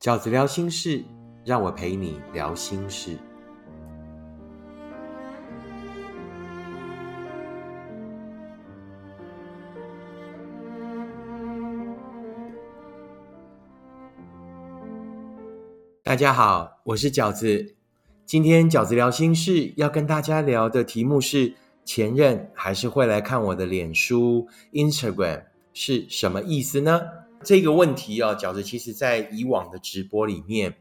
饺子聊心事，让我陪你聊心事。大家好，我是饺子。今天饺子聊心事要跟大家聊的题目是：前任还是会来看我的脸书、Instagram 是什么意思呢？这个问题啊，饺子其实在以往的直播里面，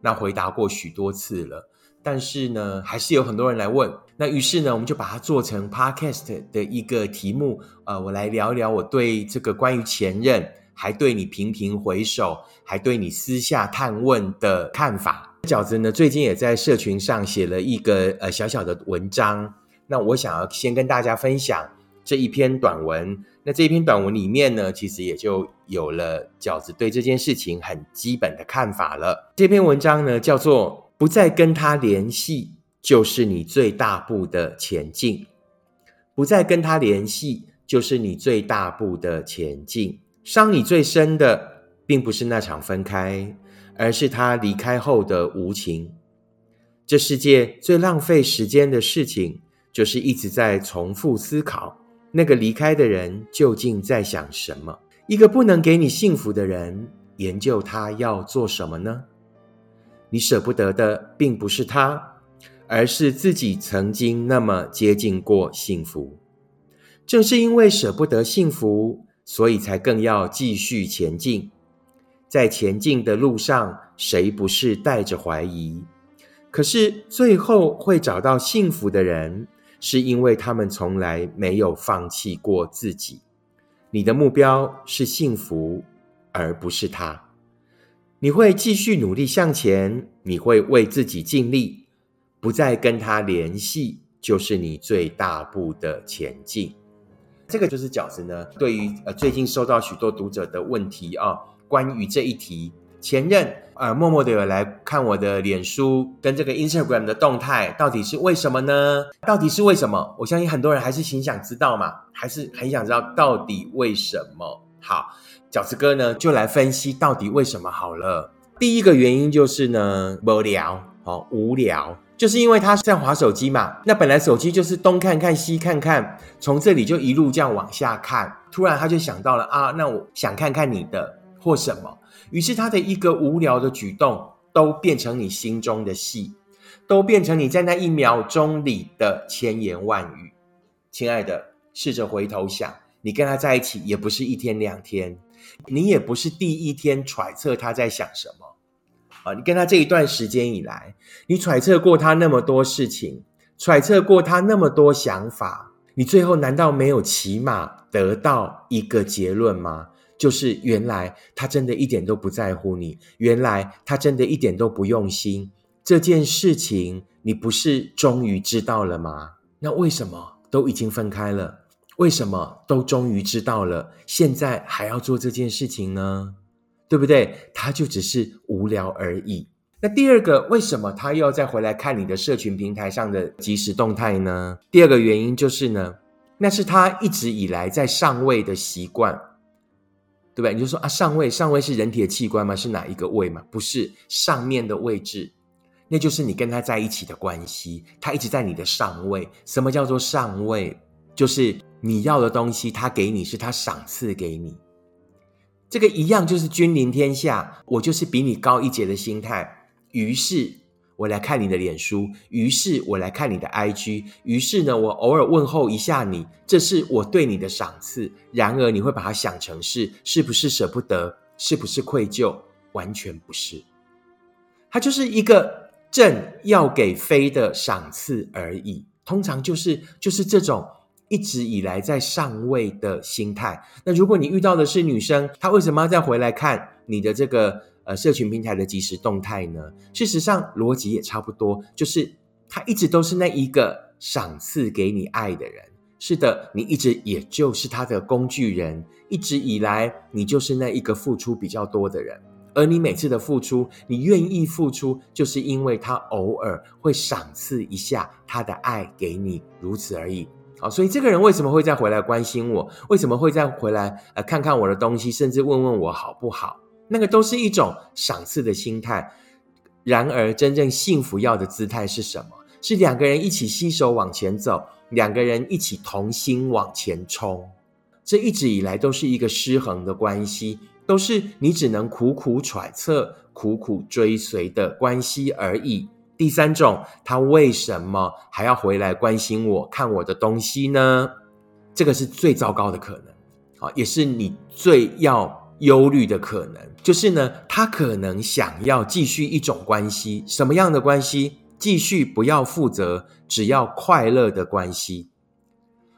那回答过许多次了。但是呢，还是有很多人来问。那于是呢，我们就把它做成 podcast 的一个题目。呃，我来聊一聊我对这个关于前任，还对你频频回首，还对你私下探问的看法。饺子呢，最近也在社群上写了一个呃小小的文章。那我想要先跟大家分享这一篇短文。那这一篇短文里面呢，其实也就有了饺子对这件事情很基本的看法了。这篇文章呢，叫做“不再跟他联系，就是你最大步的前进”。不再跟他联系，就是你最大步的前进。伤你最深的，并不是那场分开，而是他离开后的无情。这世界最浪费时间的事情，就是一直在重复思考。那个离开的人究竟在想什么？一个不能给你幸福的人，研究他要做什么呢？你舍不得的并不是他，而是自己曾经那么接近过幸福。正是因为舍不得幸福，所以才更要继续前进。在前进的路上，谁不是带着怀疑？可是最后会找到幸福的人。是因为他们从来没有放弃过自己。你的目标是幸福，而不是他。你会继续努力向前，你会为自己尽力，不再跟他联系，就是你最大步的前进。这个就是饺子呢。对于呃，最近收到许多读者的问题啊，关于这一题。前任呃，默默的有来看我的脸书跟这个 Instagram 的动态，到底是为什么呢？到底是为什么？我相信很多人还是挺想知道嘛，还是很想知道到底为什么。好，饺子哥呢就来分析到底为什么好了。第一个原因就是呢，无聊，哦，无聊，就是因为他在划手机嘛。那本来手机就是东看看西看看，从这里就一路这样往下看，突然他就想到了啊，那我想看看你的或什么。于是他的一个无聊的举动，都变成你心中的戏，都变成你在那一秒钟里的千言万语。亲爱的，试着回头想，你跟他在一起也不是一天两天，你也不是第一天揣测他在想什么啊！你跟他这一段时间以来，你揣测过他那么多事情，揣测过他那么多想法，你最后难道没有起码得到一个结论吗？就是原来他真的一点都不在乎你，原来他真的一点都不用心。这件事情你不是终于知道了吗？那为什么都已经分开了，为什么都终于知道了，现在还要做这件事情呢？对不对？他就只是无聊而已。那第二个，为什么他又要再回来看你的社群平台上的即时动态呢？第二个原因就是呢，那是他一直以来在上位的习惯。对不对？你就说啊，上位，上位是人体的器官吗？是哪一个位吗？不是，上面的位置，那就是你跟他在一起的关系。他一直在你的上位。什么叫做上位？就是你要的东西，他给你是他赏赐给你。这个一样就是君临天下，我就是比你高一截的心态。于是。我来看你的脸书，于是我来看你的 IG，于是呢，我偶尔问候一下你，这是我对你的赏赐。然而，你会把它想成是是不是舍不得，是不是愧疚？完全不是，它就是一个正要给飞的赏赐而已。通常就是就是这种一直以来在上位的心态。那如果你遇到的是女生，她为什么要再回来看你的这个？呃，社群平台的即时动态呢？事实上，逻辑也差不多，就是他一直都是那一个赏赐给你爱的人。是的，你一直也就是他的工具人，一直以来你就是那一个付出比较多的人。而你每次的付出，你愿意付出，就是因为他偶尔会赏赐一下他的爱给你，如此而已。好，所以这个人为什么会再回来关心我？为什么会再回来呃看看我的东西，甚至问问我好不好？那个都是一种赏赐的心态。然而，真正幸福要的姿态是什么？是两个人一起携手往前走，两个人一起同心往前冲。这一直以来都是一个失衡的关系，都是你只能苦苦揣测、苦苦追随的关系而已。第三种，他为什么还要回来关心我、看我的东西呢？这个是最糟糕的可能，啊，也是你最要忧虑的可能。就是呢，他可能想要继续一种关系，什么样的关系？继续不要负责，只要快乐的关系。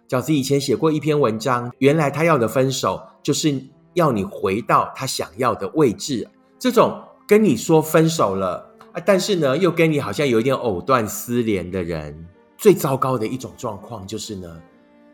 饺子以前写过一篇文章，原来他要的分手，就是要你回到他想要的位置。这种跟你说分手了。但是呢，又跟你好像有一点藕断丝连的人，最糟糕的一种状况就是呢，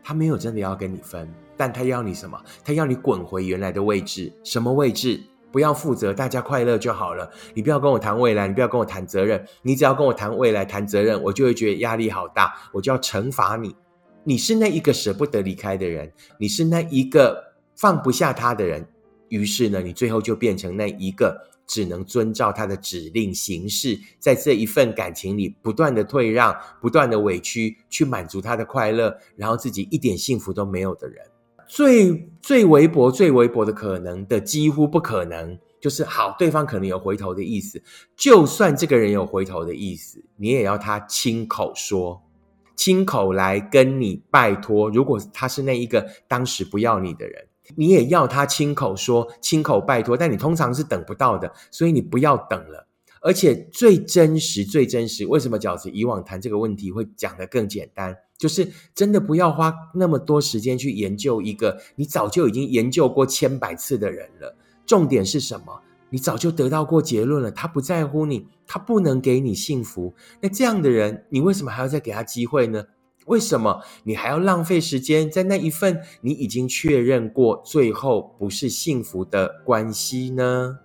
他没有真的要跟你分，但他要你什么？他要你滚回原来的位置。什么位置？不要负责，大家快乐就好了。你不要跟我谈未来，你不要跟我谈责任。你只要跟我谈未来、谈责任，我就会觉得压力好大，我就要惩罚你。你是那一个舍不得离开的人，你是那一个放不下他的人，于是呢，你最后就变成那一个。只能遵照他的指令行事，在这一份感情里不断的退让，不断的委屈，去满足他的快乐，然后自己一点幸福都没有的人，最最微薄、最微薄的可能的几乎不可能，就是好，对方可能有回头的意思，就算这个人有回头的意思，你也要他亲口说，亲口来跟你拜托。如果他是那一个当时不要你的人。你也要他亲口说、亲口拜托，但你通常是等不到的，所以你不要等了。而且最真实、最真实，为什么饺子以往谈这个问题会讲得更简单？就是真的不要花那么多时间去研究一个你早就已经研究过千百次的人了。重点是什么？你早就得到过结论了，他不在乎你，他不能给你幸福。那这样的人，你为什么还要再给他机会呢？为什么你还要浪费时间在那一份你已经确认过最后不是幸福的关系呢？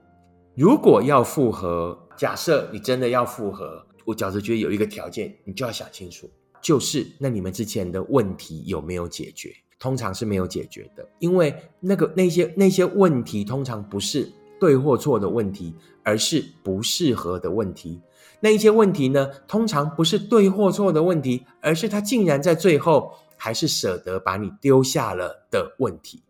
如果要复合，假设你真的要复合，我饺子觉得有一个条件，你就要想清楚，就是那你们之前的问题有没有解决？通常是没有解决的，因为那个那些那些问题通常不是对或错的问题，而是不适合的问题。那一些问题呢，通常不是对或错的问题，而是他竟然在最后还是舍得把你丢下了的问题，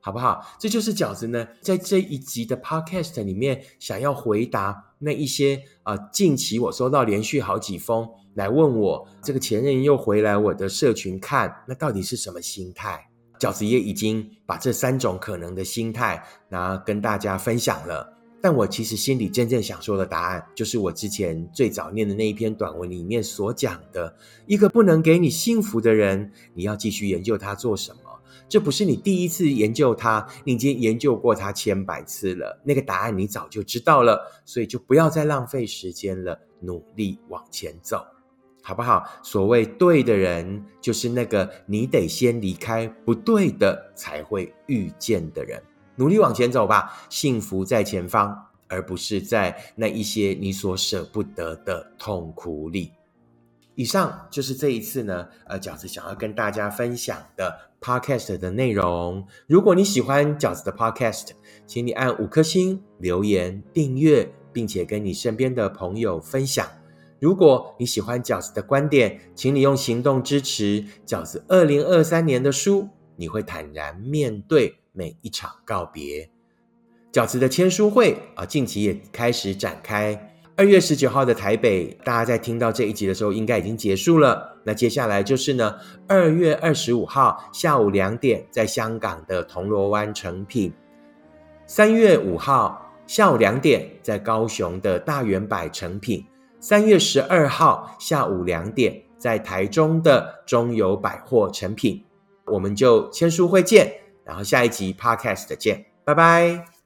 好不好？这就是饺子呢，在这一集的 podcast 里面想要回答那一些啊，近期我收到连续好几封来问我，这个前任又回来我的社群看，那到底是什么心态？饺子也已经把这三种可能的心态，拿跟大家分享了。但我其实心里真正想说的答案，就是我之前最早念的那一篇短文里面所讲的：一个不能给你幸福的人，你要继续研究他做什么？这不是你第一次研究他，你已经研究过他千百次了。那个答案你早就知道了，所以就不要再浪费时间了，努力往前走，好不好？所谓对的人，就是那个你得先离开不对的，才会遇见的人。努力往前走吧，幸福在前方，而不是在那一些你所舍不得的痛苦里。以上就是这一次呢，呃，饺子想要跟大家分享的 podcast 的内容。如果你喜欢饺子的 podcast，请你按五颗星、留言、订阅，并且跟你身边的朋友分享。如果你喜欢饺子的观点，请你用行动支持饺子二零二三年的书。你会坦然面对。每一场告别，饺子的签书会啊，近期也开始展开。二月十九号的台北，大家在听到这一集的时候，应该已经结束了。那接下来就是呢，二月二十五号下午两点，在香港的铜锣湾成品；三月五号下午两点，在高雄的大圆柏成品；三月十二号下午两点，在台中的中友百货成品。我们就签书会见。然后下一集 Podcast 见，拜拜。